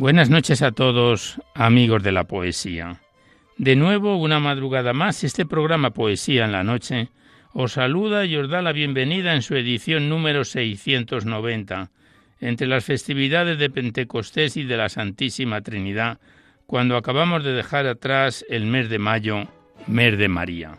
Buenas noches a todos, amigos de la poesía. De nuevo, una madrugada más, este programa Poesía en la Noche os saluda y os da la bienvenida en su edición número 690, entre las festividades de Pentecostés y de la Santísima Trinidad, cuando acabamos de dejar atrás el mes de mayo, mes de María.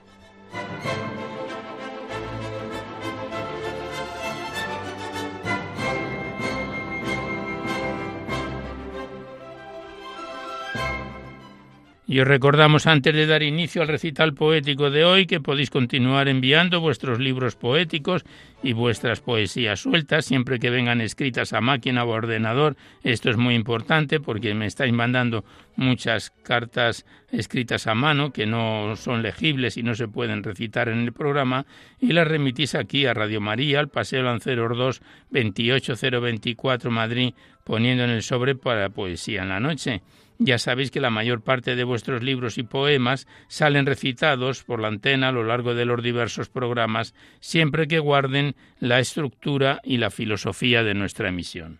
Thank you. Y os recordamos antes de dar inicio al recital poético de hoy que podéis continuar enviando vuestros libros poéticos y vuestras poesías sueltas siempre que vengan escritas a máquina o ordenador. Esto es muy importante porque me estáis mandando muchas cartas escritas a mano que no son legibles y no se pueden recitar en el programa y las remitís aquí a Radio María, al Paseo Lanceros 2, 28024 Madrid, poniendo en el sobre para poesía en la noche. Ya sabéis que la mayor parte de vuestros libros y poemas salen recitados por la antena a lo largo de los diversos programas, siempre que guarden la estructura y la filosofía de nuestra emisión.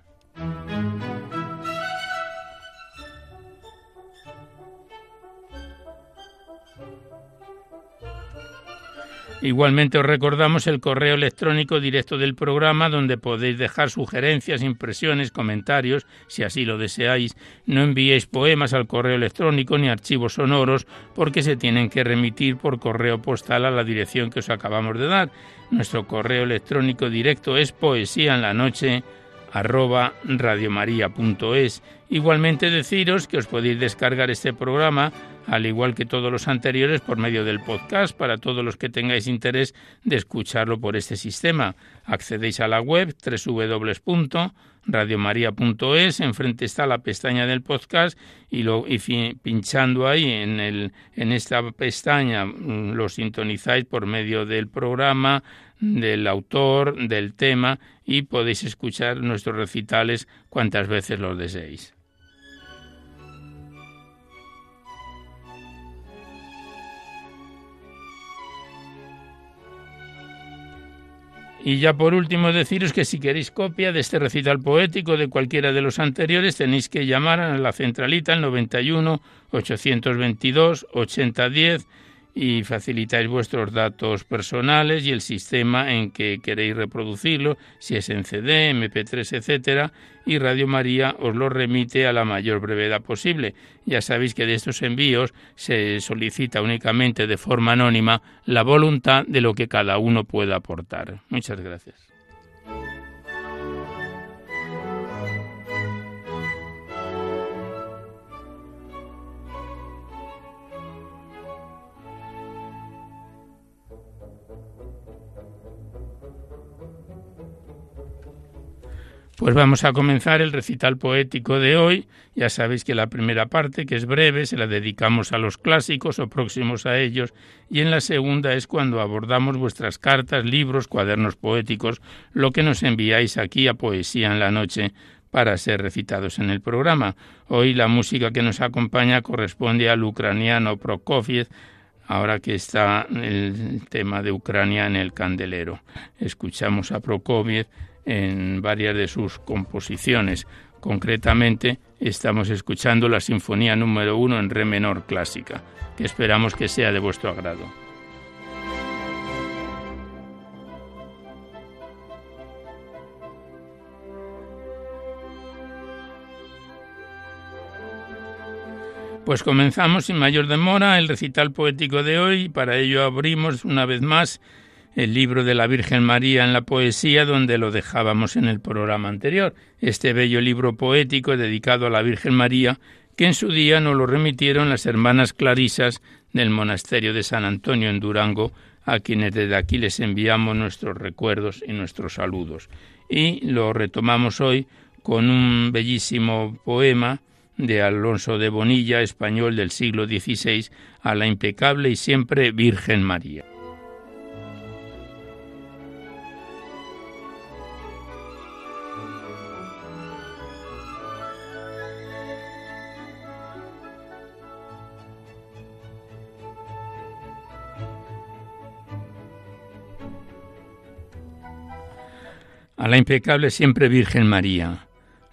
Igualmente os recordamos el correo electrónico directo del programa donde podéis dejar sugerencias, impresiones, comentarios, si así lo deseáis. No enviéis poemas al correo electrónico ni archivos sonoros porque se tienen que remitir por correo postal a la dirección que os acabamos de dar. Nuestro correo electrónico directo es poesía en la noche arroba radiomaria.es. Igualmente deciros que os podéis descargar este programa al igual que todos los anteriores, por medio del podcast para todos los que tengáis interés de escucharlo por este sistema. Accedéis a la web www.radiomaria.es, enfrente está la pestaña del podcast y, lo, y pinchando ahí en, el, en esta pestaña mm, lo sintonizáis por medio del programa, del autor, del tema y podéis escuchar nuestros recitales cuantas veces los deseéis. Y ya por último deciros que si queréis copia de este recital poético de cualquiera de los anteriores tenéis que llamar a la centralita al 91 822 8010 y facilitáis vuestros datos personales y el sistema en que queréis reproducirlo, si es en CD, MP3, etcétera, y Radio María os lo remite a la mayor brevedad posible. Ya sabéis que de estos envíos se solicita únicamente de forma anónima la voluntad de lo que cada uno pueda aportar. Muchas gracias. Pues vamos a comenzar el recital poético de hoy. Ya sabéis que la primera parte, que es breve, se la dedicamos a los clásicos o próximos a ellos, y en la segunda es cuando abordamos vuestras cartas, libros, cuadernos poéticos, lo que nos enviáis aquí a Poesía en la Noche para ser recitados en el programa. Hoy la música que nos acompaña corresponde al ucraniano Prokofiev, ahora que está el tema de Ucrania en el candelero. Escuchamos a Prokofiev en varias de sus composiciones. Concretamente, estamos escuchando la Sinfonía número uno en Re menor clásica, que esperamos que sea de vuestro agrado. Pues comenzamos sin mayor demora el recital poético de hoy para ello abrimos una vez más el libro de la Virgen María en la poesía donde lo dejábamos en el programa anterior, este bello libro poético dedicado a la Virgen María que en su día nos lo remitieron las hermanas clarisas del monasterio de San Antonio en Durango, a quienes desde aquí les enviamos nuestros recuerdos y nuestros saludos. Y lo retomamos hoy con un bellísimo poema de Alonso de Bonilla, español del siglo XVI, a la impecable y siempre Virgen María. A la impecable siempre Virgen María.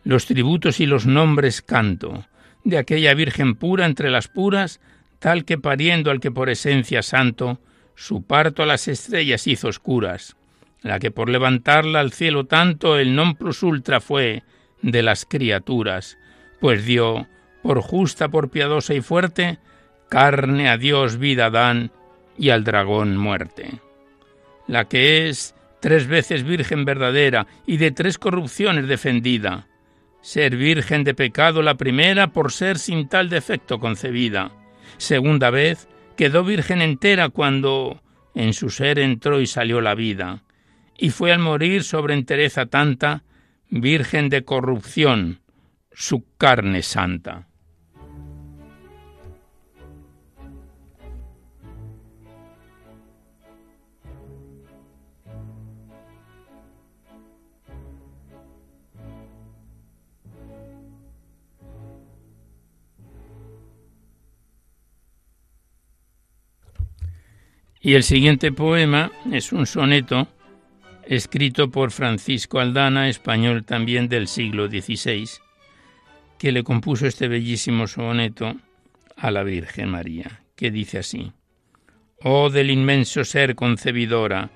Los tributos y los nombres canto, de aquella Virgen pura entre las puras, tal que pariendo al que por esencia santo, su parto a las estrellas hizo oscuras, la que por levantarla al cielo tanto el non plus ultra fue de las criaturas, pues dio, por justa, por piadosa y fuerte, carne a Dios vida dan y al dragón muerte. La que es tres veces virgen verdadera y de tres corrupciones defendida. Ser virgen de pecado la primera por ser sin tal defecto concebida. Segunda vez quedó virgen entera cuando en su ser entró y salió la vida. Y fue al morir sobre entereza tanta, virgen de corrupción, su carne santa. Y el siguiente poema es un soneto escrito por Francisco Aldana, español también del siglo XVI, que le compuso este bellísimo soneto a la Virgen María, que dice así, Oh del inmenso ser concebidora,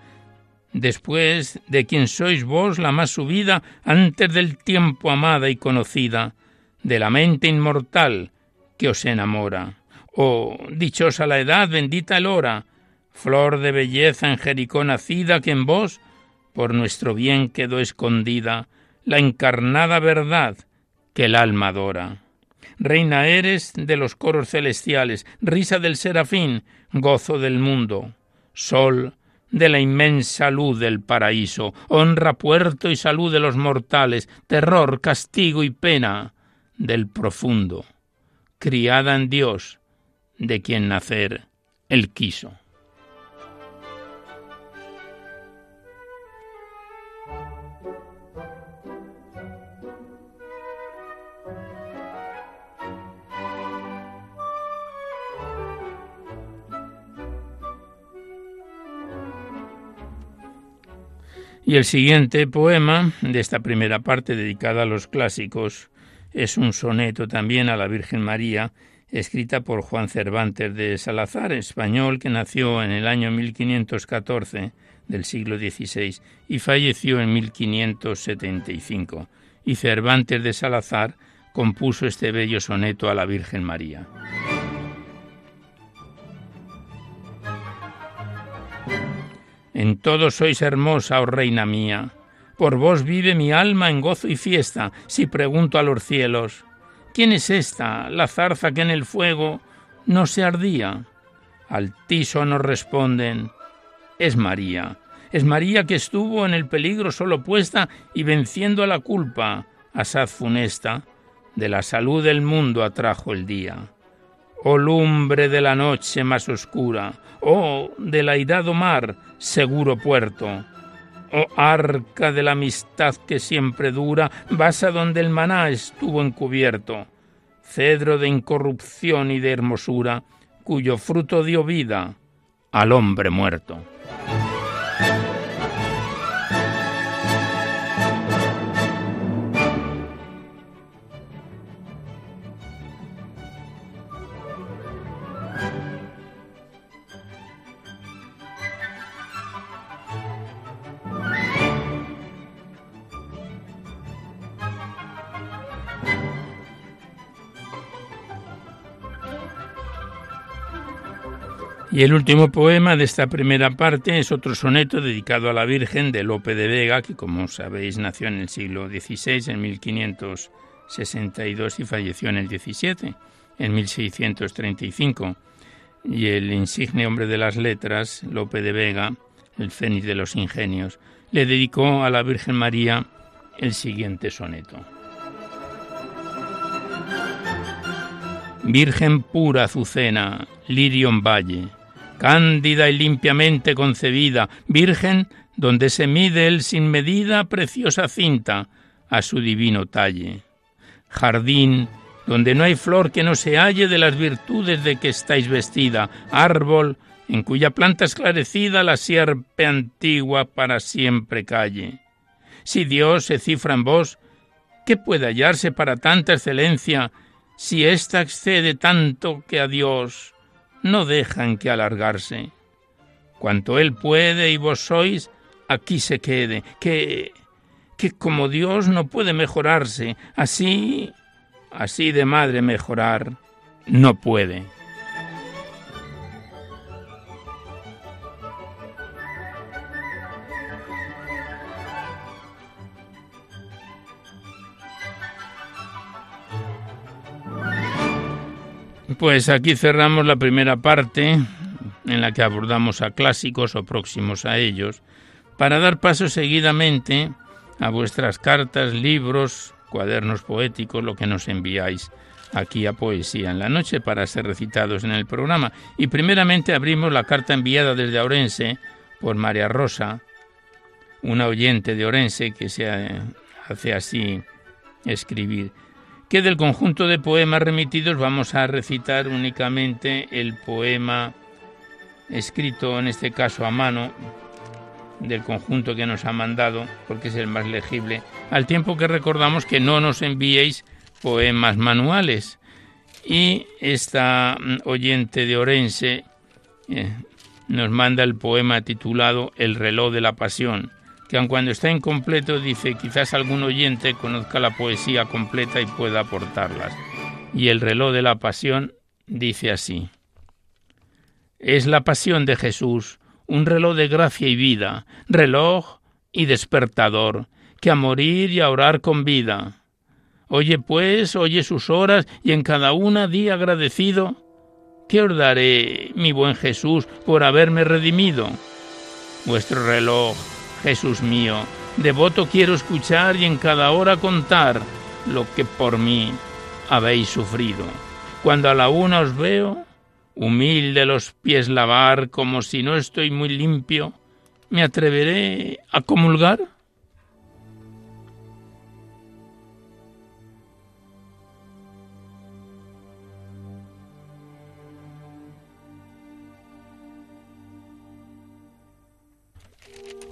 después de quien sois vos la más subida, antes del tiempo amada y conocida, de la mente inmortal que os enamora. Oh, dichosa la edad, bendita el hora, flor de belleza en Jericó nacida, que en vos, por nuestro bien quedó escondida, la encarnada verdad que el alma adora. Reina eres de los coros celestiales, risa del serafín, gozo del mundo, sol de la inmensa luz del paraíso, honra, puerto y salud de los mortales, terror, castigo y pena del profundo, criada en Dios, de quien nacer él quiso. Y el siguiente poema de esta primera parte dedicada a los clásicos es un soneto también a la Virgen María, escrita por Juan Cervantes de Salazar, español que nació en el año 1514 del siglo XVI y falleció en 1575. Y Cervantes de Salazar compuso este bello soneto a la Virgen María. En todo sois hermosa, oh reina mía. Por vos vive mi alma en gozo y fiesta, si pregunto a los cielos, ¿quién es esta, la zarza que en el fuego no se ardía? Al tiso nos responden, es María. Es María que estuvo en el peligro solo puesta y venciendo a la culpa, asaz funesta, de la salud del mundo atrajo el día. Oh lumbre de la noche más oscura, oh del airado mar, seguro puerto, oh arca de la amistad que siempre dura, vas a donde el maná estuvo encubierto, cedro de incorrupción y de hermosura, cuyo fruto dio vida al hombre muerto. Y el último poema de esta primera parte es otro soneto dedicado a la Virgen de Lope de Vega, que como sabéis nació en el siglo XVI, en 1562, y falleció en el XVII, en 1635. Y el insigne hombre de las letras, Lope de Vega, el fénix de los ingenios, le dedicó a la Virgen María el siguiente soneto. Virgen pura Azucena, lirio en valle, cándida y limpiamente concebida, virgen donde se mide el sin medida preciosa cinta a su divino talle. Jardín donde no hay flor que no se halle de las virtudes de que estáis vestida, árbol en cuya planta esclarecida la sierpe antigua para siempre calle. Si Dios se cifra en vos, ¿qué puede hallarse para tanta excelencia si ésta excede tanto que a Dios no dejan que alargarse. Cuanto Él puede y vos sois, aquí se quede, que, que como Dios no puede mejorarse, así, así de madre mejorar, no puede. Pues aquí cerramos la primera parte en la que abordamos a clásicos o próximos a ellos, para dar paso seguidamente a vuestras cartas, libros, cuadernos poéticos, lo que nos enviáis aquí a Poesía en la Noche para ser recitados en el programa. Y primeramente abrimos la carta enviada desde Orense por María Rosa, una oyente de Orense que se hace así escribir que del conjunto de poemas remitidos vamos a recitar únicamente el poema escrito en este caso a mano del conjunto que nos ha mandado, porque es el más legible, al tiempo que recordamos que no nos enviéis poemas manuales. Y esta mm, oyente de Orense eh, nos manda el poema titulado El reloj de la pasión, que aun cuando está incompleto, dice, quizás algún oyente conozca la poesía completa y pueda aportarlas. Y el reloj de la pasión dice así. Es la pasión de Jesús, un reloj de gracia y vida, reloj y despertador, que a morir y a orar convida. Oye pues, oye sus horas, y en cada una di agradecido. ¿Qué os daré, mi buen Jesús, por haberme redimido? Vuestro reloj Jesús mío, devoto quiero escuchar y en cada hora contar lo que por mí habéis sufrido. Cuando a la una os veo, humilde los pies lavar como si no estoy muy limpio, ¿me atreveré a comulgar?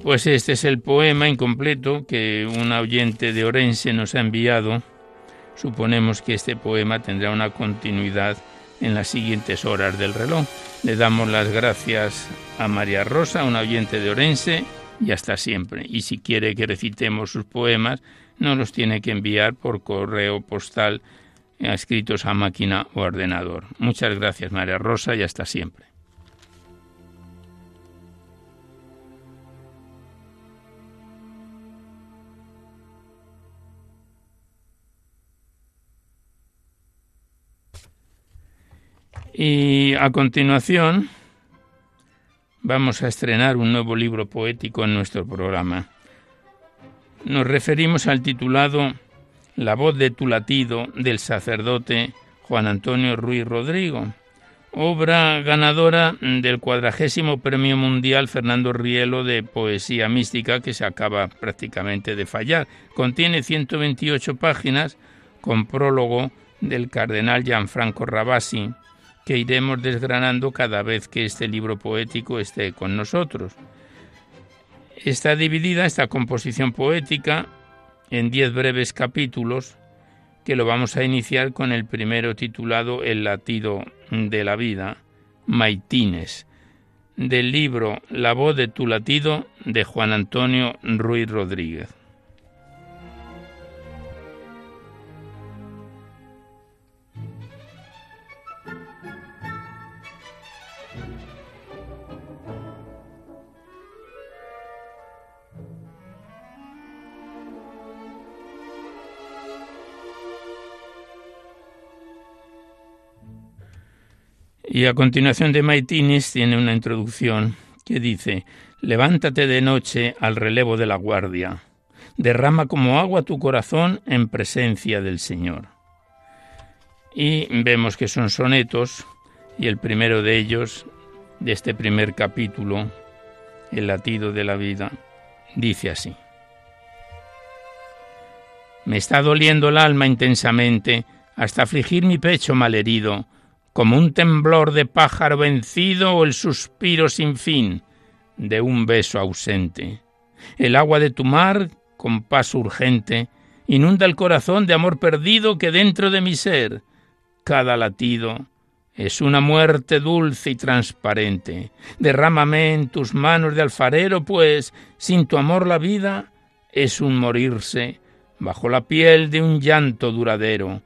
Pues este es el poema incompleto que un oyente de Orense nos ha enviado. Suponemos que este poema tendrá una continuidad en las siguientes horas del reloj. Le damos las gracias a María Rosa, un oyente de Orense, y hasta siempre. Y si quiere que recitemos sus poemas, no los tiene que enviar por correo postal escritos a máquina o ordenador. Muchas gracias, María Rosa, y hasta siempre. Y a continuación vamos a estrenar un nuevo libro poético en nuestro programa. Nos referimos al titulado La voz de tu latido del sacerdote Juan Antonio Ruiz Rodrigo, obra ganadora del cuadragésimo Premio Mundial Fernando Rielo de Poesía Mística que se acaba prácticamente de fallar. Contiene 128 páginas con prólogo del cardenal Gianfranco Rabasi, que iremos desgranando cada vez que este libro poético esté con nosotros. Está dividida esta composición poética en diez breves capítulos que lo vamos a iniciar con el primero titulado El latido de la vida, Maitines, del libro La voz de tu latido de Juan Antonio Ruiz Rodríguez. Y a continuación de Maitinis tiene una introducción que dice, levántate de noche al relevo de la guardia, derrama como agua tu corazón en presencia del Señor. Y vemos que son sonetos, y el primero de ellos, de este primer capítulo, El latido de la vida, dice así. Me está doliendo el alma intensamente hasta afligir mi pecho malherido, como un temblor de pájaro vencido o el suspiro sin fin de un beso ausente. El agua de tu mar, con paso urgente, inunda el corazón de amor perdido que dentro de mi ser, cada latido, es una muerte dulce y transparente. Derrámame en tus manos de alfarero, pues sin tu amor la vida es un morirse bajo la piel de un llanto duradero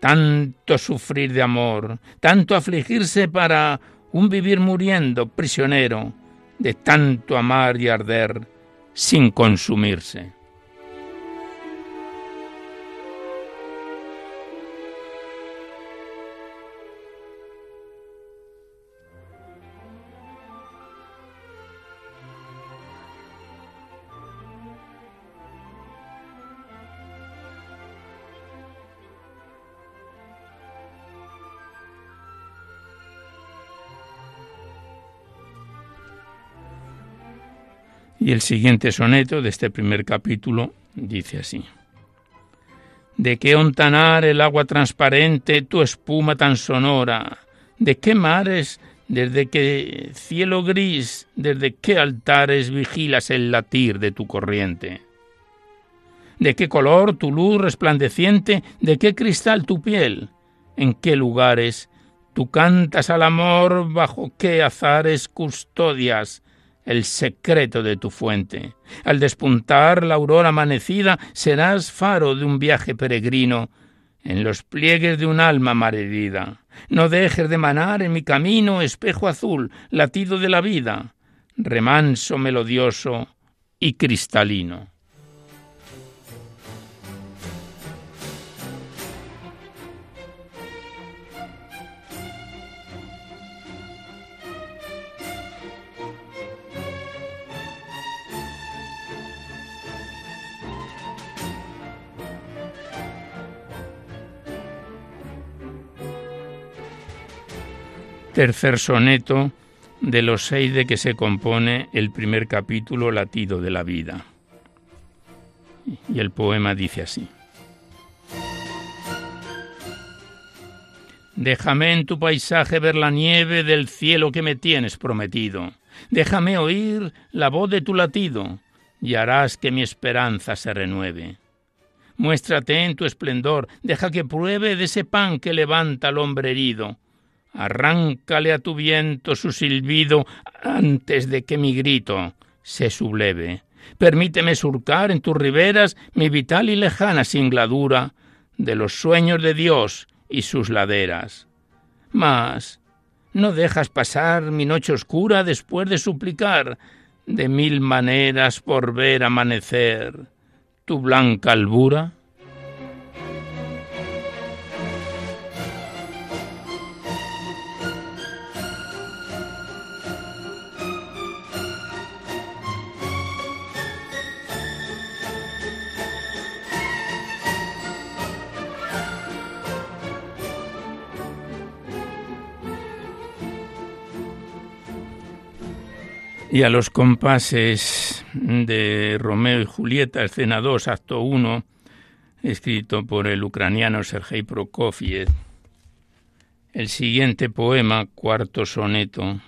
tanto sufrir de amor, tanto afligirse para un vivir muriendo prisionero, de tanto amar y arder sin consumirse. Y el siguiente soneto de este primer capítulo dice así. ¿De qué ontanar el agua transparente, tu espuma tan sonora? ¿De qué mares, desde qué cielo gris, desde qué altares vigilas el latir de tu corriente? ¿De qué color tu luz resplandeciente? ¿De qué cristal tu piel? ¿En qué lugares tú cantas al amor? ¿Bajo qué azares custodias el secreto de tu fuente. Al despuntar la aurora amanecida, serás faro de un viaje peregrino en los pliegues de un alma malherida. No dejes de manar en mi camino espejo azul, latido de la vida, remanso melodioso y cristalino. Tercer soneto de los seis de que se compone el primer capítulo Latido de la vida. Y el poema dice así. Déjame en tu paisaje ver la nieve del cielo que me tienes prometido. Déjame oír la voz de tu latido y harás que mi esperanza se renueve. Muéstrate en tu esplendor, deja que pruebe de ese pan que levanta al hombre herido Arráncale a tu viento su silbido antes de que mi grito se subleve. Permíteme surcar en tus riberas mi vital y lejana singladura de los sueños de Dios y sus laderas. Mas, ¿no dejas pasar mi noche oscura después de suplicar de mil maneras por ver amanecer tu blanca albura? Y a los compases de Romeo y Julieta, escena 2, acto 1, escrito por el ucraniano Sergei Prokofiev, el siguiente poema, cuarto soneto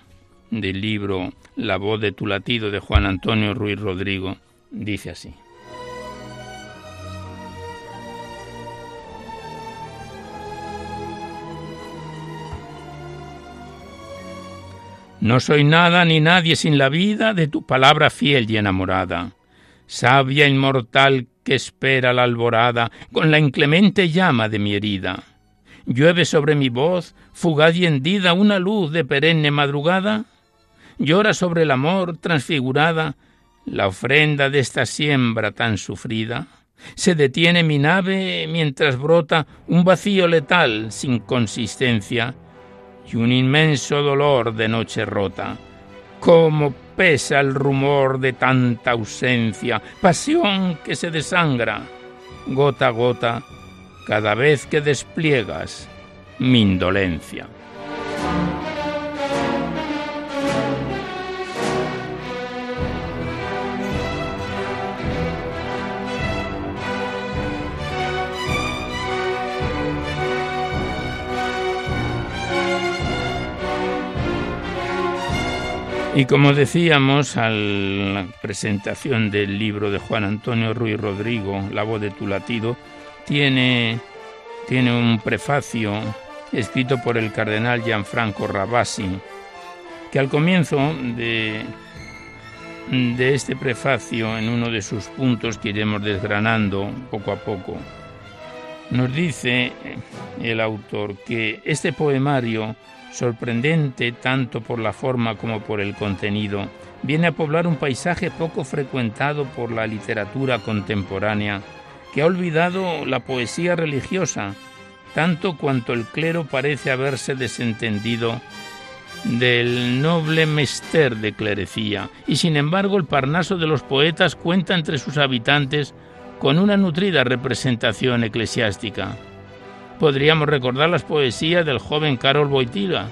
del libro La voz de tu latido de Juan Antonio Ruiz Rodrigo, dice así. No soy nada ni nadie sin la vida de tu palabra fiel y enamorada. Sabia inmortal que espera la alborada con la inclemente llama de mi herida. Llueve sobre mi voz, fugaz y hendida, una luz de perenne madrugada. Llora sobre el amor transfigurada la ofrenda de esta siembra tan sufrida. Se detiene mi nave mientras brota un vacío letal sin consistencia y un inmenso dolor de noche rota. Cómo pesa el rumor de tanta ausencia, pasión que se desangra, gota a gota, cada vez que despliegas mi indolencia. Y como decíamos a la presentación del libro de Juan Antonio Ruiz Rodrigo, La voz de tu latido, tiene, tiene un prefacio escrito por el cardenal Gianfranco Rabasi, que al comienzo de, de este prefacio, en uno de sus puntos que iremos desgranando poco a poco, nos dice el autor que este poemario sorprendente tanto por la forma como por el contenido, viene a poblar un paisaje poco frecuentado por la literatura contemporánea, que ha olvidado la poesía religiosa, tanto cuanto el clero parece haberse desentendido del noble mester de clerecía, y sin embargo el Parnaso de los poetas cuenta entre sus habitantes con una nutrida representación eclesiástica podríamos recordar las poesías del joven Carol Boitila.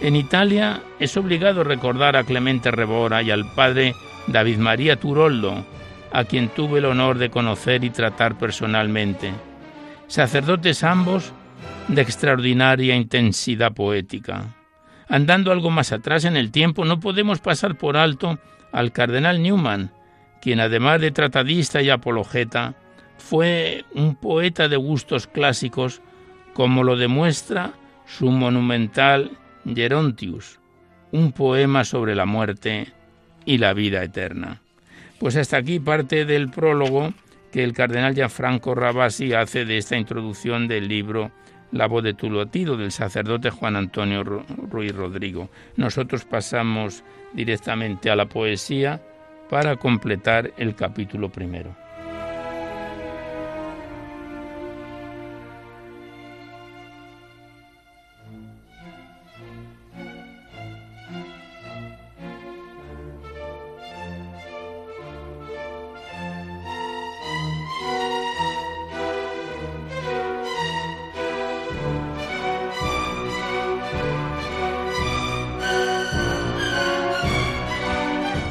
En Italia es obligado recordar a Clemente Rebora y al padre David María Turoldo, a quien tuve el honor de conocer y tratar personalmente. Sacerdotes ambos de extraordinaria intensidad poética. Andando algo más atrás en el tiempo, no podemos pasar por alto al cardenal Newman, quien además de tratadista y apologeta, fue un poeta de gustos clásicos como lo demuestra su monumental Gerontius, un poema sobre la muerte y la vida eterna. Pues hasta aquí parte del prólogo que el cardenal Gianfranco Rabasi hace de esta introducción del libro La voz de tu latido del sacerdote Juan Antonio Ruiz Rodrigo. Nosotros pasamos directamente a la poesía para completar el capítulo primero.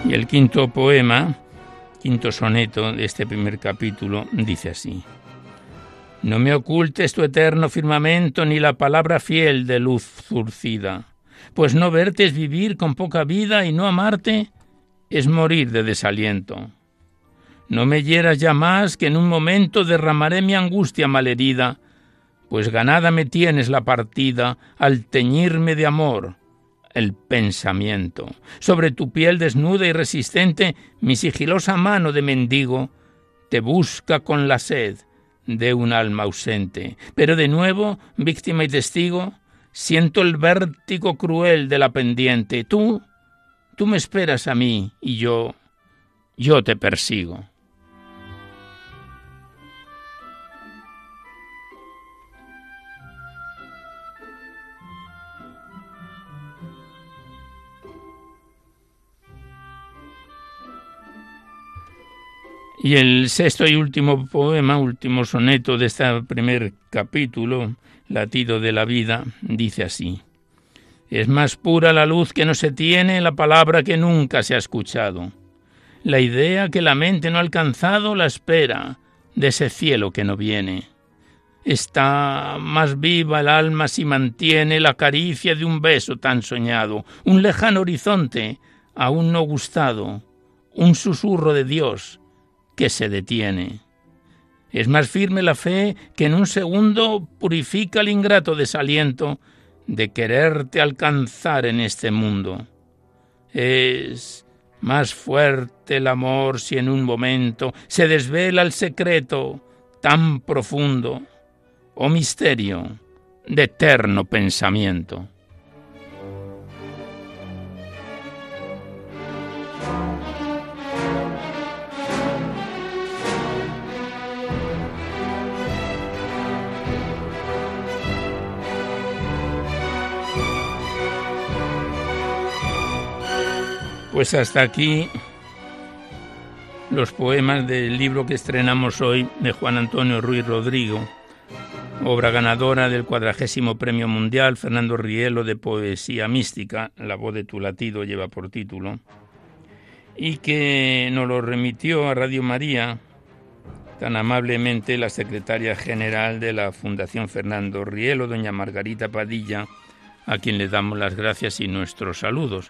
Y el quinto poema, quinto soneto de este primer capítulo, dice así. No me ocultes tu eterno firmamento ni la palabra fiel de luz zurcida, pues no verte es vivir con poca vida y no amarte es morir de desaliento. No me hieras ya más que en un momento derramaré mi angustia malherida, pues ganada me tienes la partida al teñirme de amor el pensamiento. Sobre tu piel desnuda y resistente, mi sigilosa mano de mendigo te busca con la sed de un alma ausente. Pero de nuevo, víctima y testigo, siento el vértigo cruel de la pendiente. Tú, tú me esperas a mí y yo, yo te persigo. Y el sexto y último poema, último soneto de este primer capítulo, Latido de la vida, dice así. Es más pura la luz que no se tiene, la palabra que nunca se ha escuchado. La idea que la mente no ha alcanzado la espera de ese cielo que no viene. Está más viva el alma si mantiene la caricia de un beso tan soñado, un lejano horizonte aún no gustado, un susurro de Dios que se detiene. Es más firme la fe que en un segundo purifica el ingrato desaliento de quererte alcanzar en este mundo. Es más fuerte el amor si en un momento se desvela el secreto tan profundo o misterio de eterno pensamiento. Pues hasta aquí los poemas del libro que estrenamos hoy de Juan Antonio Ruiz Rodrigo, obra ganadora del cuadragésimo Premio Mundial Fernando Rielo de Poesía Mística, La voz de tu latido lleva por título, y que nos lo remitió a Radio María tan amablemente la secretaria general de la Fundación Fernando Rielo, doña Margarita Padilla, a quien le damos las gracias y nuestros saludos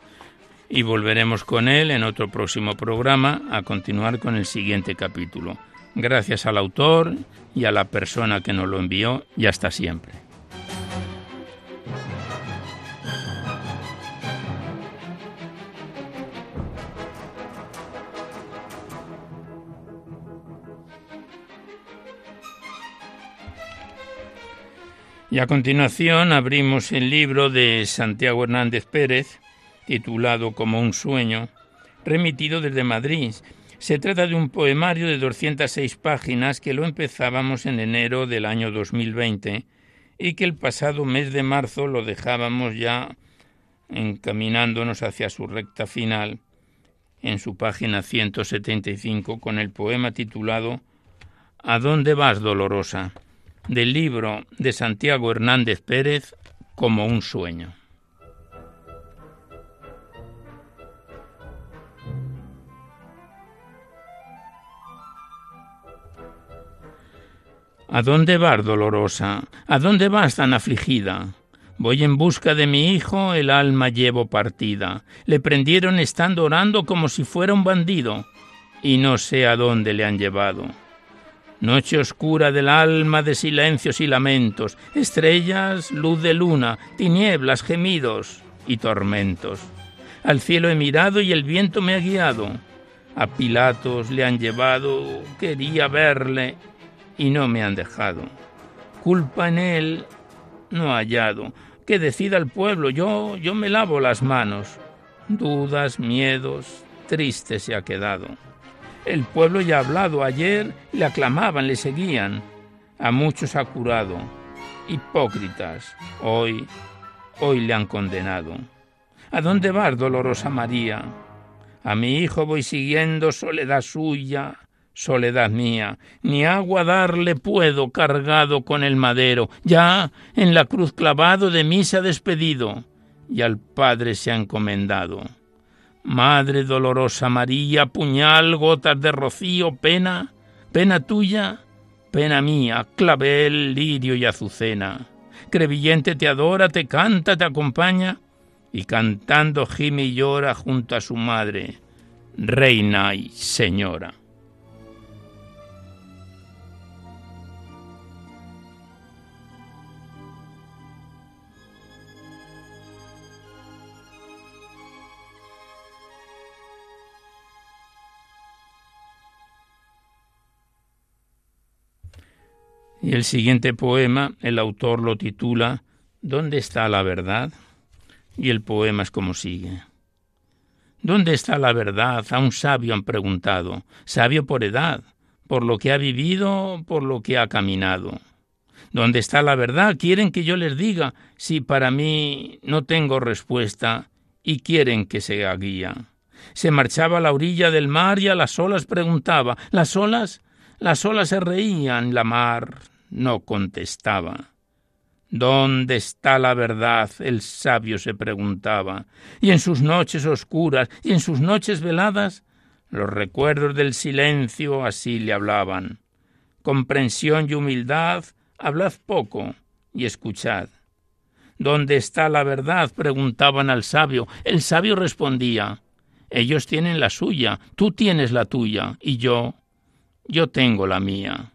y volveremos con él en otro próximo programa a continuar con el siguiente capítulo. Gracias al autor y a la persona que nos lo envió y hasta siempre. Y a continuación abrimos el libro de Santiago Hernández Pérez, titulado Como un sueño, remitido desde Madrid. Se trata de un poemario de 206 páginas que lo empezábamos en enero del año 2020 y que el pasado mes de marzo lo dejábamos ya encaminándonos hacia su recta final en su página 175 con el poema titulado ¿A dónde vas, dolorosa? del libro de Santiago Hernández Pérez como un sueño. ¿A dónde vas, dolorosa? ¿A dónde vas tan afligida? Voy en busca de mi hijo, el alma llevo partida. Le prendieron estando orando como si fuera un bandido, y no sé a dónde le han llevado. Noche oscura del alma de silencios y lamentos, estrellas, luz de luna, tinieblas, gemidos y tormentos. Al cielo he mirado y el viento me ha guiado. A Pilatos le han llevado, quería verle y no me han dejado. Culpa en él no hallado. Que decida el pueblo, yo, yo me lavo las manos. Dudas, miedos, triste se ha quedado. El pueblo ya ha hablado, ayer le aclamaban, le seguían. A muchos ha curado. Hipócritas, hoy, hoy le han condenado. ¿A dónde vas, dolorosa María? A mi hijo voy siguiendo, soledad suya, soledad mía, ni agua darle puedo cargado con el madero, ya en la cruz clavado de mí se ha despedido y al Padre se ha encomendado. Madre dolorosa María, puñal, gotas de rocío, pena, pena tuya, pena mía, clavel, lirio y azucena. Crevillente te adora, te canta, te acompaña, y cantando gime y llora junto a su madre, reina y señora. Y el siguiente poema, el autor lo titula ¿Dónde está la verdad? Y el poema es como sigue. ¿Dónde está la verdad? A un sabio han preguntado, sabio por edad, por lo que ha vivido, por lo que ha caminado. ¿Dónde está la verdad? Quieren que yo les diga si para mí no tengo respuesta y quieren que sea guía. Se marchaba a la orilla del mar y a las olas preguntaba. Las olas las olas se reían, la mar no contestaba. ¿Dónde está la verdad? el sabio se preguntaba. Y en sus noches oscuras y en sus noches veladas, los recuerdos del silencio así le hablaban. Comprensión y humildad, hablad poco y escuchad. ¿Dónde está la verdad? preguntaban al sabio. El sabio respondía Ellos tienen la suya, tú tienes la tuya, y yo, yo tengo la mía.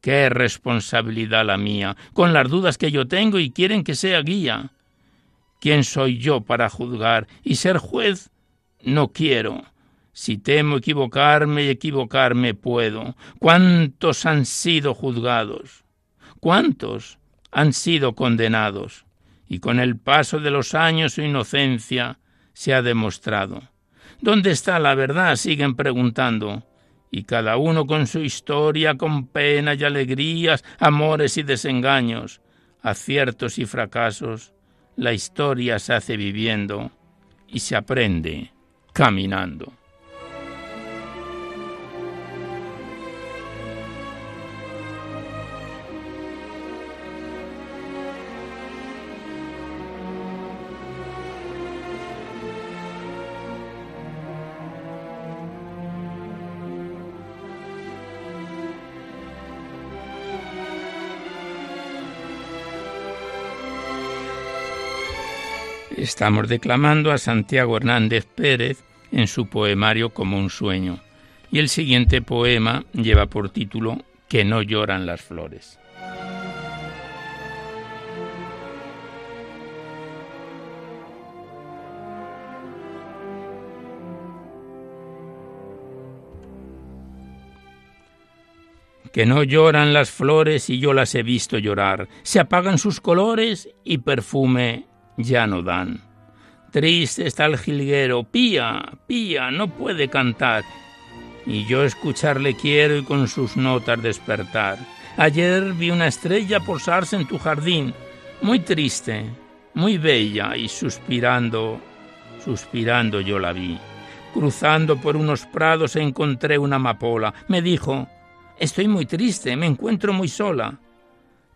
Qué responsabilidad la mía, con las dudas que yo tengo y quieren que sea guía. ¿Quién soy yo para juzgar y ser juez? No quiero. Si temo equivocarme y equivocarme puedo. ¿Cuántos han sido juzgados? ¿Cuántos han sido condenados? Y con el paso de los años su inocencia se ha demostrado. ¿Dónde está la verdad? siguen preguntando y cada uno con su historia, con penas y alegrías, amores y desengaños, aciertos y fracasos, la historia se hace viviendo y se aprende caminando. Estamos declamando a Santiago Hernández Pérez en su poemario Como un sueño. Y el siguiente poema lleva por título Que no lloran las flores. que no lloran las flores y yo las he visto llorar, se apagan sus colores y perfume ya no dan. Triste está el jilguero, pía, pía, no puede cantar. Y yo escucharle quiero y con sus notas despertar. Ayer vi una estrella posarse en tu jardín, muy triste, muy bella, y suspirando, suspirando yo la vi. Cruzando por unos prados encontré una amapola. Me dijo, estoy muy triste, me encuentro muy sola.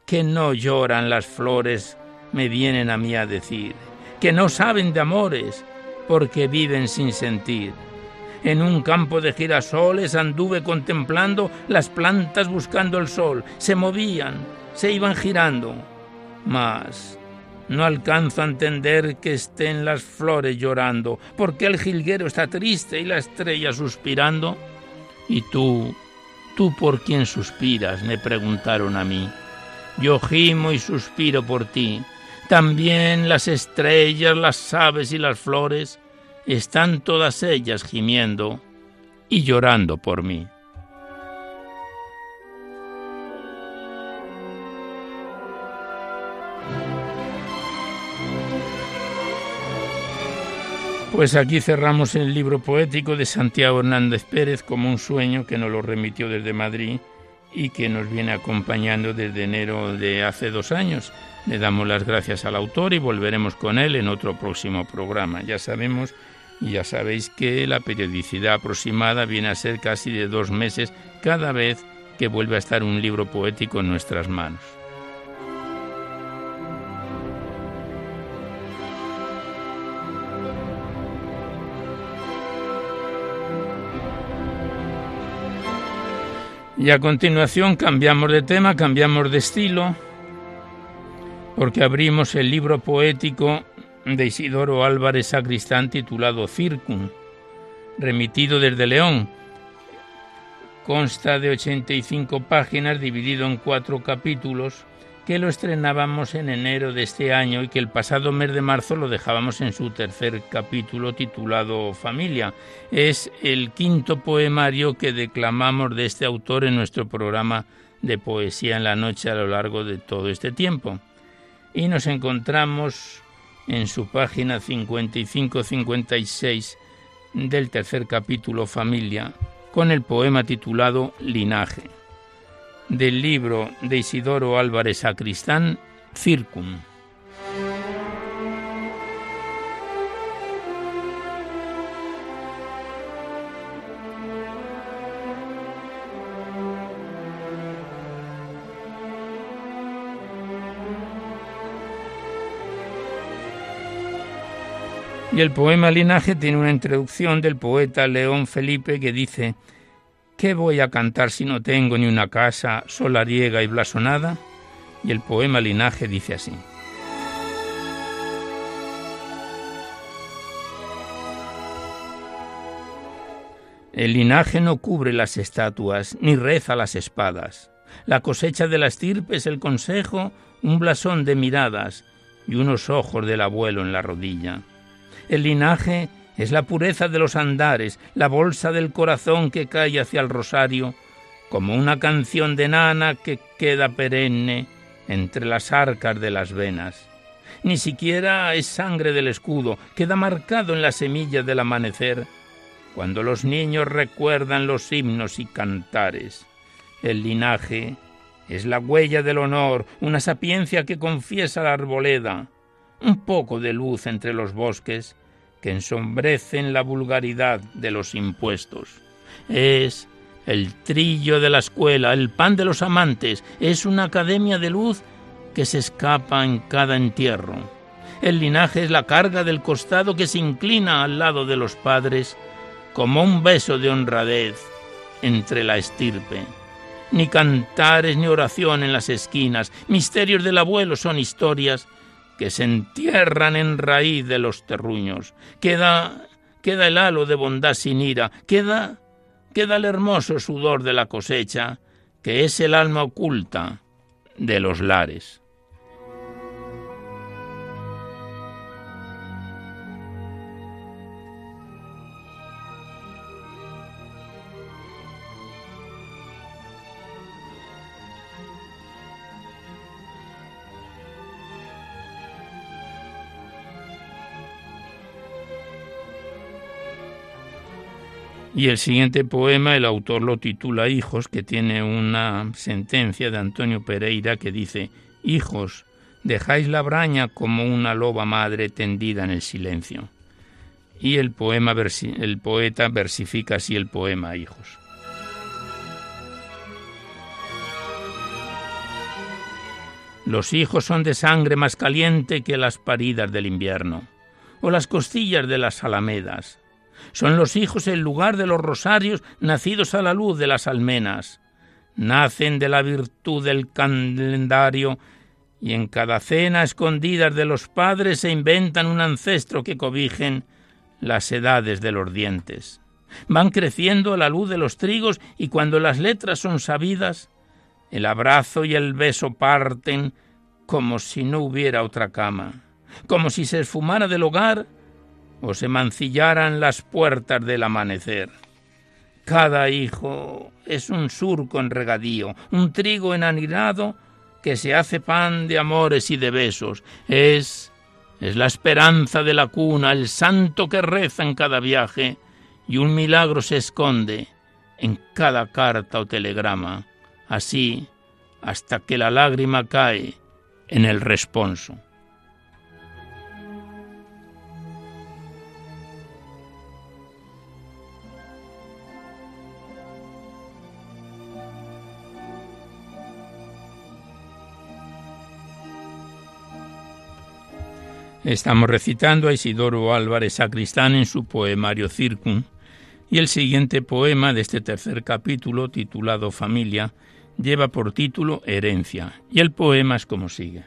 Que no lloran las flores me vienen a mí a decir, que no saben de amores porque viven sin sentir. En un campo de girasoles anduve contemplando las plantas buscando el sol, se movían, se iban girando, mas no alcanzo a entender que estén las flores llorando, porque el jilguero está triste y la estrella suspirando. Y tú, tú por quién suspiras, me preguntaron a mí. Yo gimo y suspiro por ti, también las estrellas, las aves y las flores están todas ellas gimiendo y llorando por mí. Pues aquí cerramos el libro poético de Santiago Hernández Pérez como un sueño que nos lo remitió desde Madrid y que nos viene acompañando desde enero de hace dos años. Le damos las gracias al autor y volveremos con él en otro próximo programa. Ya sabemos y ya sabéis que la periodicidad aproximada viene a ser casi de dos meses cada vez que vuelve a estar un libro poético en nuestras manos. Y a continuación cambiamos de tema, cambiamos de estilo porque abrimos el libro poético de Isidoro Álvarez Sacristán titulado Circum, remitido desde León. Consta de 85 páginas dividido en cuatro capítulos que lo estrenábamos en enero de este año y que el pasado mes de marzo lo dejábamos en su tercer capítulo titulado Familia. Es el quinto poemario que declamamos de este autor en nuestro programa de poesía en la noche a lo largo de todo este tiempo y nos encontramos en su página 55-56 del tercer capítulo Familia con el poema titulado Linaje del libro de Isidoro Álvarez Sacristán Circum. Y el poema Linaje tiene una introducción del poeta León Felipe que dice, ¿qué voy a cantar si no tengo ni una casa solariega y blasonada? Y el poema Linaje dice así. El linaje no cubre las estatuas, ni reza las espadas. La cosecha de la estirpe es el consejo, un blasón de miradas y unos ojos del abuelo en la rodilla. El linaje es la pureza de los andares, la bolsa del corazón que cae hacia el rosario, como una canción de nana que queda perenne entre las arcas de las venas. Ni siquiera es sangre del escudo, queda marcado en la semilla del amanecer, cuando los niños recuerdan los himnos y cantares. El linaje es la huella del honor, una sapiencia que confiesa la arboleda, un poco de luz entre los bosques que ensombrecen la vulgaridad de los impuestos. Es el trillo de la escuela, el pan de los amantes, es una academia de luz que se escapa en cada entierro. El linaje es la carga del costado que se inclina al lado de los padres como un beso de honradez entre la estirpe. Ni cantares ni oración en las esquinas, misterios del abuelo son historias que se entierran en raíz de los terruños. Queda, queda el halo de bondad sin ira, queda, queda el hermoso sudor de la cosecha, que es el alma oculta de los lares. Y el siguiente poema el autor lo titula Hijos, que tiene una sentencia de Antonio Pereira que dice, Hijos, dejáis la braña como una loba madre tendida en el silencio. Y el, poema el poeta versifica así el poema Hijos. Los hijos son de sangre más caliente que las paridas del invierno, o las costillas de las alamedas, son los hijos el lugar de los rosarios nacidos a la luz de las almenas. Nacen de la virtud del calendario y en cada cena escondidas de los padres se inventan un ancestro que cobijen las edades de los dientes. Van creciendo a la luz de los trigos y cuando las letras son sabidas, el abrazo y el beso parten como si no hubiera otra cama, como si se esfumara del hogar o se mancillaran las puertas del amanecer. Cada hijo es un surco en regadío, un trigo enanirado que se hace pan de amores y de besos. Es es la esperanza de la cuna, el santo que reza en cada viaje, y un milagro se esconde en cada carta o telegrama, así hasta que la lágrima cae en el responso. Estamos recitando a Isidoro Álvarez Sacristán en su poemario Circum, y el siguiente poema de este tercer capítulo, titulado Familia, lleva por título Herencia, y el poema es como sigue.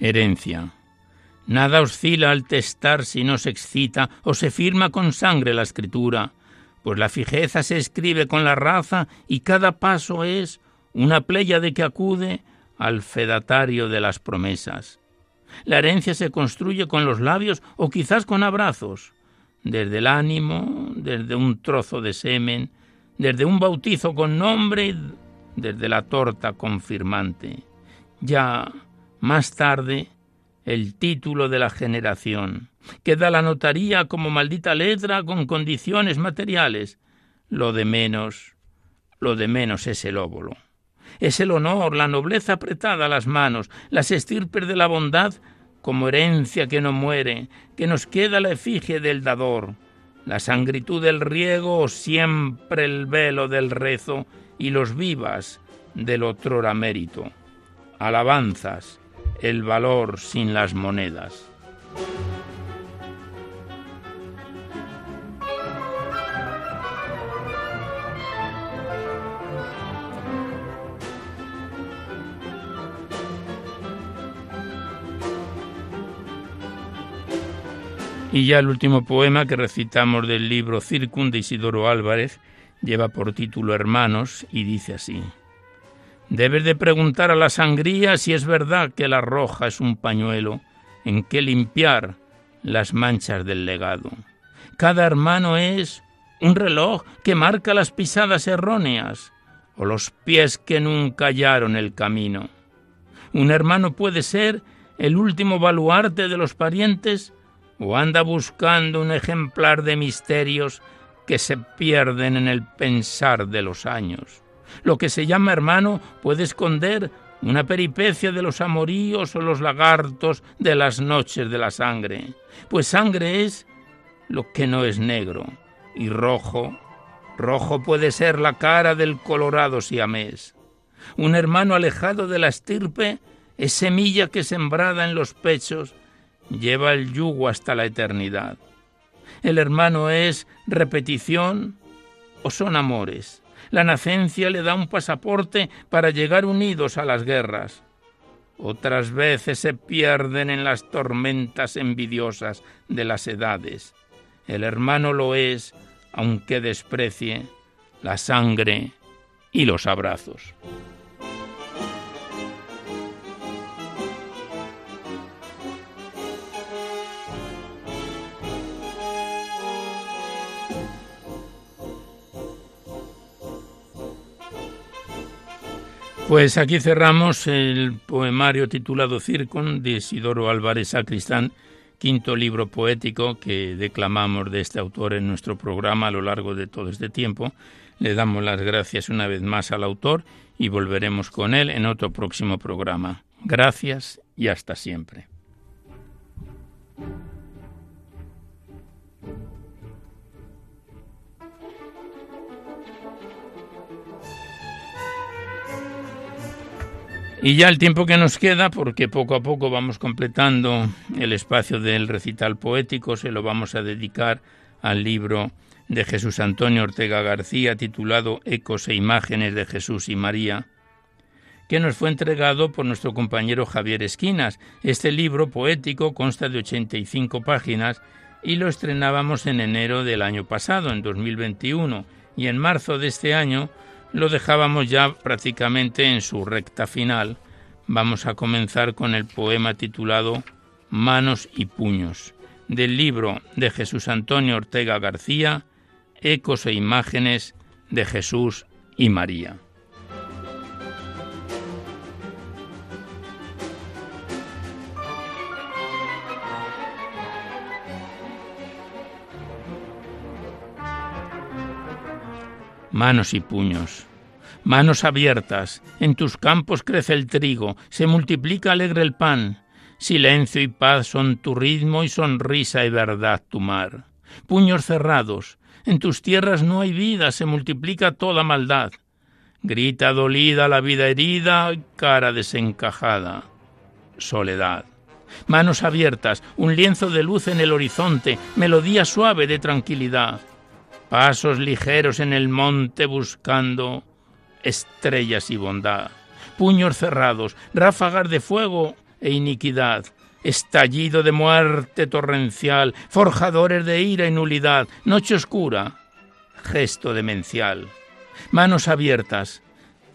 Herencia. Nada oscila al testar si no se excita o se firma con sangre la escritura pues la fijeza se escribe con la raza y cada paso es una de que acude al fedatario de las promesas. La herencia se construye con los labios o quizás con abrazos, desde el ánimo, desde un trozo de semen, desde un bautizo con nombre, desde la torta confirmante. Ya más tarde, el título de la generación, que da la notaría como maldita letra con condiciones materiales. Lo de menos, lo de menos es el óvulo. Es el honor, la nobleza apretada a las manos, las estirpes de la bondad como herencia que no muere, que nos queda la efigie del dador, la sangritud del riego siempre el velo del rezo y los vivas del otrora mérito. Alabanzas, el valor sin las monedas. Y ya el último poema que recitamos del libro Circun de Isidoro Álvarez lleva por título Hermanos y dice así. Debes de preguntar a la sangría si es verdad que la roja es un pañuelo en que limpiar las manchas del legado. Cada hermano es un reloj que marca las pisadas erróneas o los pies que nunca hallaron el camino. Un hermano puede ser el último baluarte de los parientes o anda buscando un ejemplar de misterios que se pierden en el pensar de los años. Lo que se llama hermano puede esconder una peripecia de los amoríos o los lagartos de las noches de la sangre, pues sangre es lo que no es negro, y rojo, rojo puede ser la cara del colorado siamés. Un hermano alejado de la estirpe es semilla que sembrada en los pechos lleva el yugo hasta la eternidad. El hermano es repetición o son amores. La nacencia le da un pasaporte para llegar unidos a las guerras. Otras veces se pierden en las tormentas envidiosas de las edades. El hermano lo es, aunque desprecie la sangre y los abrazos. Pues aquí cerramos el poemario titulado Circon de Isidoro Álvarez Sacristán, quinto libro poético que declamamos de este autor en nuestro programa a lo largo de todo este tiempo. Le damos las gracias una vez más al autor y volveremos con él en otro próximo programa. Gracias y hasta siempre. Y ya el tiempo que nos queda, porque poco a poco vamos completando el espacio del recital poético, se lo vamos a dedicar al libro de Jesús Antonio Ortega García titulado Ecos e Imágenes de Jesús y María, que nos fue entregado por nuestro compañero Javier Esquinas. Este libro poético consta de 85 páginas y lo estrenábamos en enero del año pasado, en 2021, y en marzo de este año lo dejábamos ya prácticamente en su recta final. Vamos a comenzar con el poema titulado Manos y Puños, del libro de Jesús Antonio Ortega García, Ecos e Imágenes de Jesús y María. Manos y puños. Manos abiertas, en tus campos crece el trigo, se multiplica alegre el pan. Silencio y paz son tu ritmo y sonrisa y verdad tu mar. Puños cerrados, en tus tierras no hay vida, se multiplica toda maldad. Grita dolida la vida herida, cara desencajada. Soledad. Manos abiertas, un lienzo de luz en el horizonte, melodía suave de tranquilidad pasos ligeros en el monte buscando estrellas y bondad, puños cerrados, ráfagas de fuego e iniquidad, estallido de muerte torrencial, forjadores de ira y nulidad, noche oscura, gesto demencial, manos abiertas,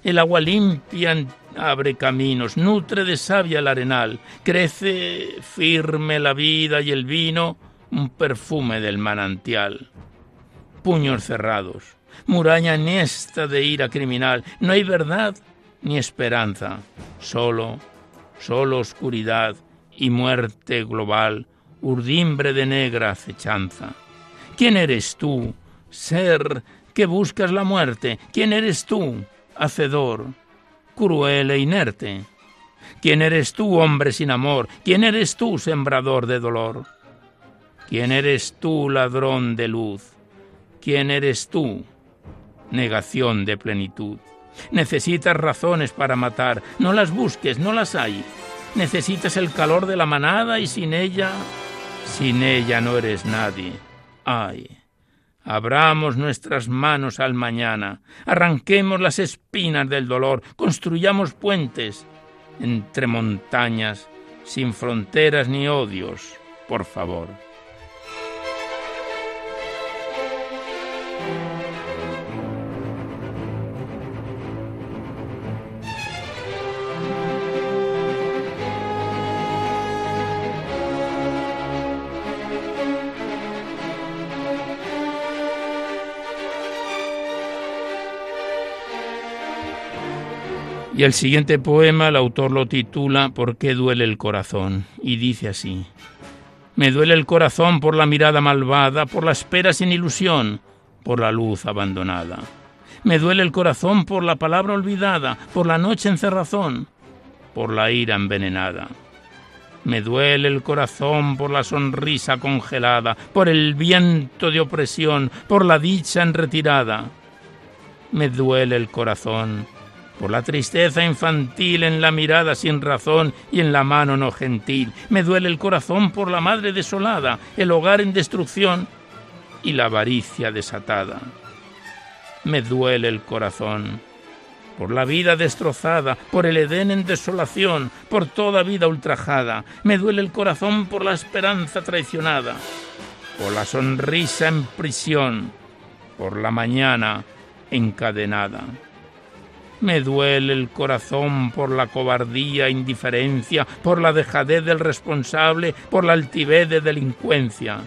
el agua limpia abre caminos, nutre de savia el arenal, crece firme la vida y el vino, un perfume del manantial puños cerrados, muralla esta de ira criminal. No hay verdad ni esperanza, solo, solo oscuridad y muerte global, urdimbre de negra acechanza. ¿Quién eres tú, ser que buscas la muerte? ¿Quién eres tú, hacedor, cruel e inerte? ¿Quién eres tú, hombre sin amor? ¿Quién eres tú, sembrador de dolor? ¿Quién eres tú, ladrón de luz? ¿Quién eres tú? negación de plenitud. Necesitas razones para matar, no las busques, no las hay. Necesitas el calor de la manada y sin ella, sin ella no eres nadie. Ay. Abramos nuestras manos al mañana, arranquemos las espinas del dolor, construyamos puentes entre montañas sin fronteras ni odios, por favor. Y el siguiente poema el autor lo titula ¿Por qué duele el corazón? y dice así. Me duele el corazón por la mirada malvada, por la espera sin ilusión, por la luz abandonada. Me duele el corazón por la palabra olvidada, por la noche en cerrazón, por la ira envenenada. Me duele el corazón por la sonrisa congelada, por el viento de opresión, por la dicha en retirada. Me duele el corazón por la tristeza infantil en la mirada sin razón y en la mano no gentil. Me duele el corazón por la madre desolada, el hogar en destrucción y la avaricia desatada. Me duele el corazón por la vida destrozada, por el Edén en desolación, por toda vida ultrajada. Me duele el corazón por la esperanza traicionada, por la sonrisa en prisión, por la mañana encadenada. Me duele el corazón por la cobardía e indiferencia, por la dejadez del responsable, por la altivez de delincuencia.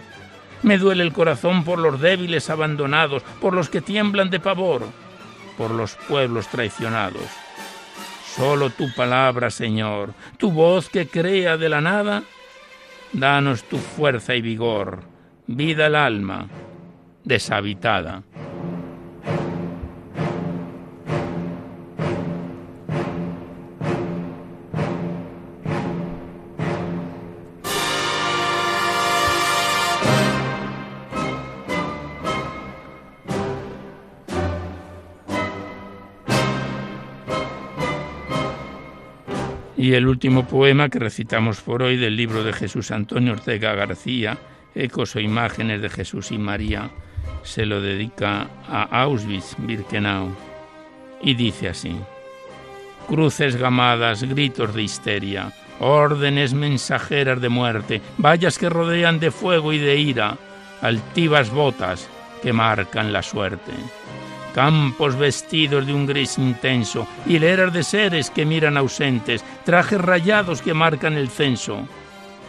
Me duele el corazón por los débiles abandonados, por los que tiemblan de pavor, por los pueblos traicionados. Solo tu palabra, Señor, tu voz que crea de la nada, danos tu fuerza y vigor, vida al alma deshabitada. Y el último poema que recitamos por hoy del libro de Jesús Antonio Ortega García, Ecos o Imágenes de Jesús y María, se lo dedica a Auschwitz-Birkenau y dice así: Cruces gamadas, gritos de histeria, órdenes mensajeras de muerte, vallas que rodean de fuego y de ira, altivas botas que marcan la suerte campos vestidos de un gris intenso, hileras de seres que miran ausentes, trajes rayados que marcan el censo,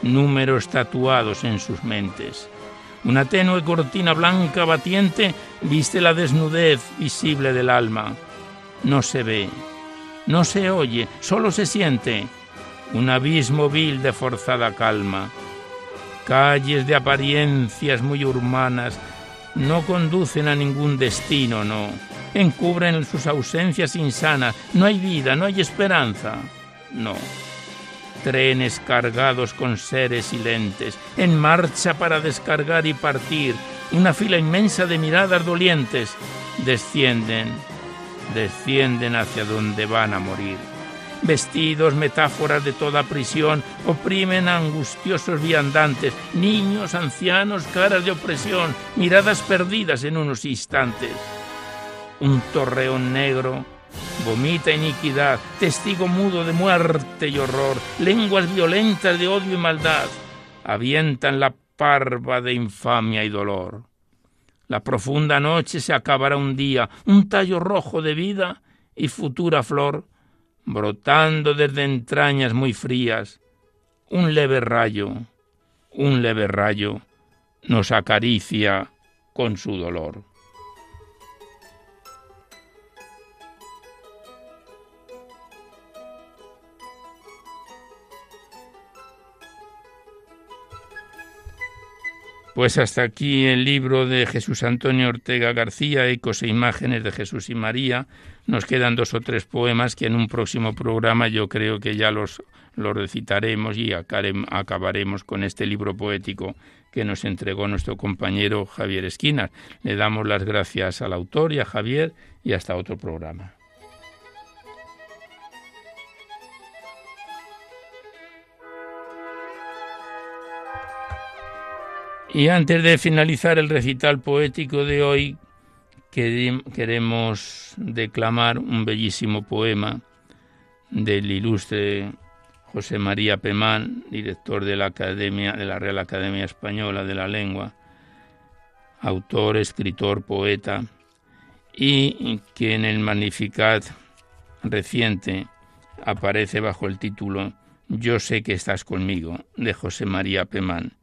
números tatuados en sus mentes. Una tenue cortina blanca batiente viste la desnudez visible del alma. No se ve, no se oye, solo se siente un abismo vil de forzada calma. Calles de apariencias muy urbanas no conducen a ningún destino, no. Encubren sus ausencias insanas. No hay vida, no hay esperanza. No. Trenes cargados con seres silentes, en marcha para descargar y partir. Una fila inmensa de miradas dolientes. Descienden, descienden hacia donde van a morir vestidos, metáforas de toda prisión, oprimen a angustiosos viandantes, niños, ancianos, caras de opresión, miradas perdidas en unos instantes. Un torreón negro vomita iniquidad, testigo mudo de muerte y horror, lenguas violentas de odio y maldad, avientan la parva de infamia y dolor. La profunda noche se acabará un día, un tallo rojo de vida y futura flor brotando desde entrañas muy frías, un leve rayo, un leve rayo nos acaricia con su dolor. Pues hasta aquí el libro de Jesús Antonio Ortega García, Ecos e Imágenes de Jesús y María. Nos quedan dos o tres poemas que en un próximo programa yo creo que ya los, los recitaremos y acabaremos con este libro poético que nos entregó nuestro compañero Javier Esquinas. Le damos las gracias al autor y a Javier y hasta otro programa. Y antes de finalizar el recital poético de hoy, queremos declamar un bellísimo poema del ilustre José María Pemán, director de la Academia de la Real Academia Española de la Lengua, autor, escritor, poeta, y que en el Magnificat reciente aparece bajo el título Yo sé que estás conmigo, de José María Pemán.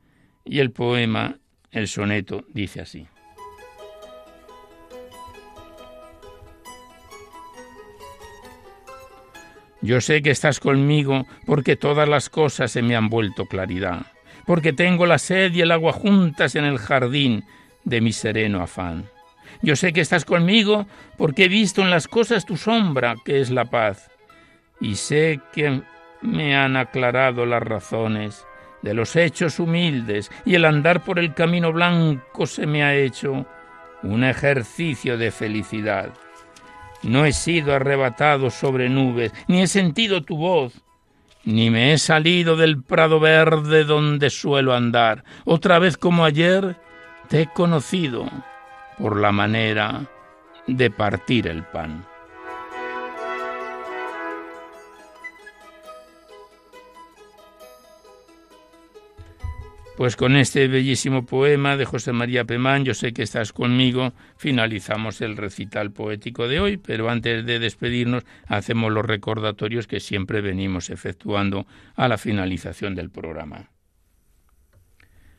Y el poema, el soneto, dice así. Yo sé que estás conmigo porque todas las cosas se me han vuelto claridad, porque tengo la sed y el agua juntas en el jardín de mi sereno afán. Yo sé que estás conmigo porque he visto en las cosas tu sombra, que es la paz, y sé que me han aclarado las razones de los hechos humildes y el andar por el camino blanco se me ha hecho un ejercicio de felicidad. No he sido arrebatado sobre nubes, ni he sentido tu voz, ni me he salido del prado verde donde suelo andar. Otra vez como ayer, te he conocido por la manera de partir el pan. Pues con este bellísimo poema de José María Pemán, Yo sé que estás conmigo, finalizamos el recital poético de hoy, pero antes de despedirnos hacemos los recordatorios que siempre venimos efectuando a la finalización del programa.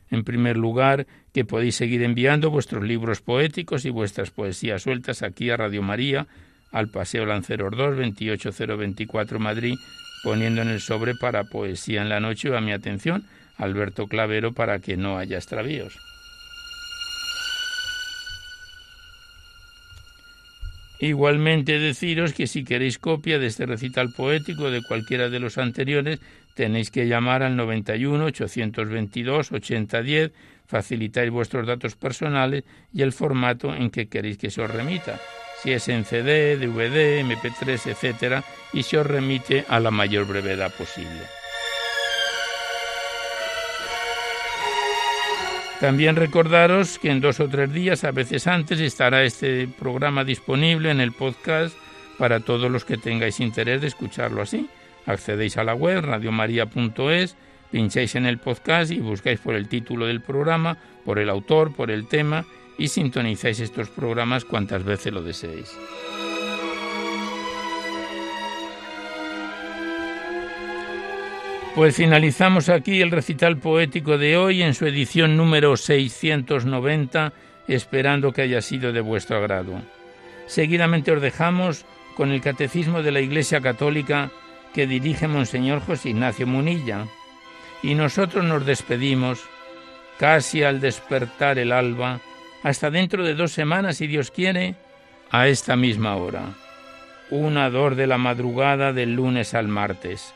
En primer lugar, que podéis seguir enviando vuestros libros poéticos y vuestras poesías sueltas aquí a Radio María, al Paseo Lanceros 2, 28024 Madrid, poniendo en el sobre para Poesía en la Noche a mi atención Alberto Clavero para que no haya extravíos. Igualmente deciros que si queréis copia de este recital poético de cualquiera de los anteriores, tenéis que llamar al 91 822 8010, facilitáis vuestros datos personales y el formato en que queréis que se os remita, si es en CD, DVD, MP3, etcétera, y se os remite a la mayor brevedad posible. También recordaros que en dos o tres días, a veces antes, estará este programa disponible en el podcast para todos los que tengáis interés de escucharlo así. Accedéis a la web radiomaria.es, pincháis en el podcast y buscáis por el título del programa, por el autor, por el tema y sintonizáis estos programas cuantas veces lo deseéis. Pues finalizamos aquí el recital poético de hoy en su edición número 690, esperando que haya sido de vuestro agrado. Seguidamente os dejamos con el Catecismo de la Iglesia Católica que dirige Monseñor José Ignacio Munilla. Y nosotros nos despedimos, casi al despertar el alba, hasta dentro de dos semanas, si Dios quiere, a esta misma hora. Una dor de la madrugada del lunes al martes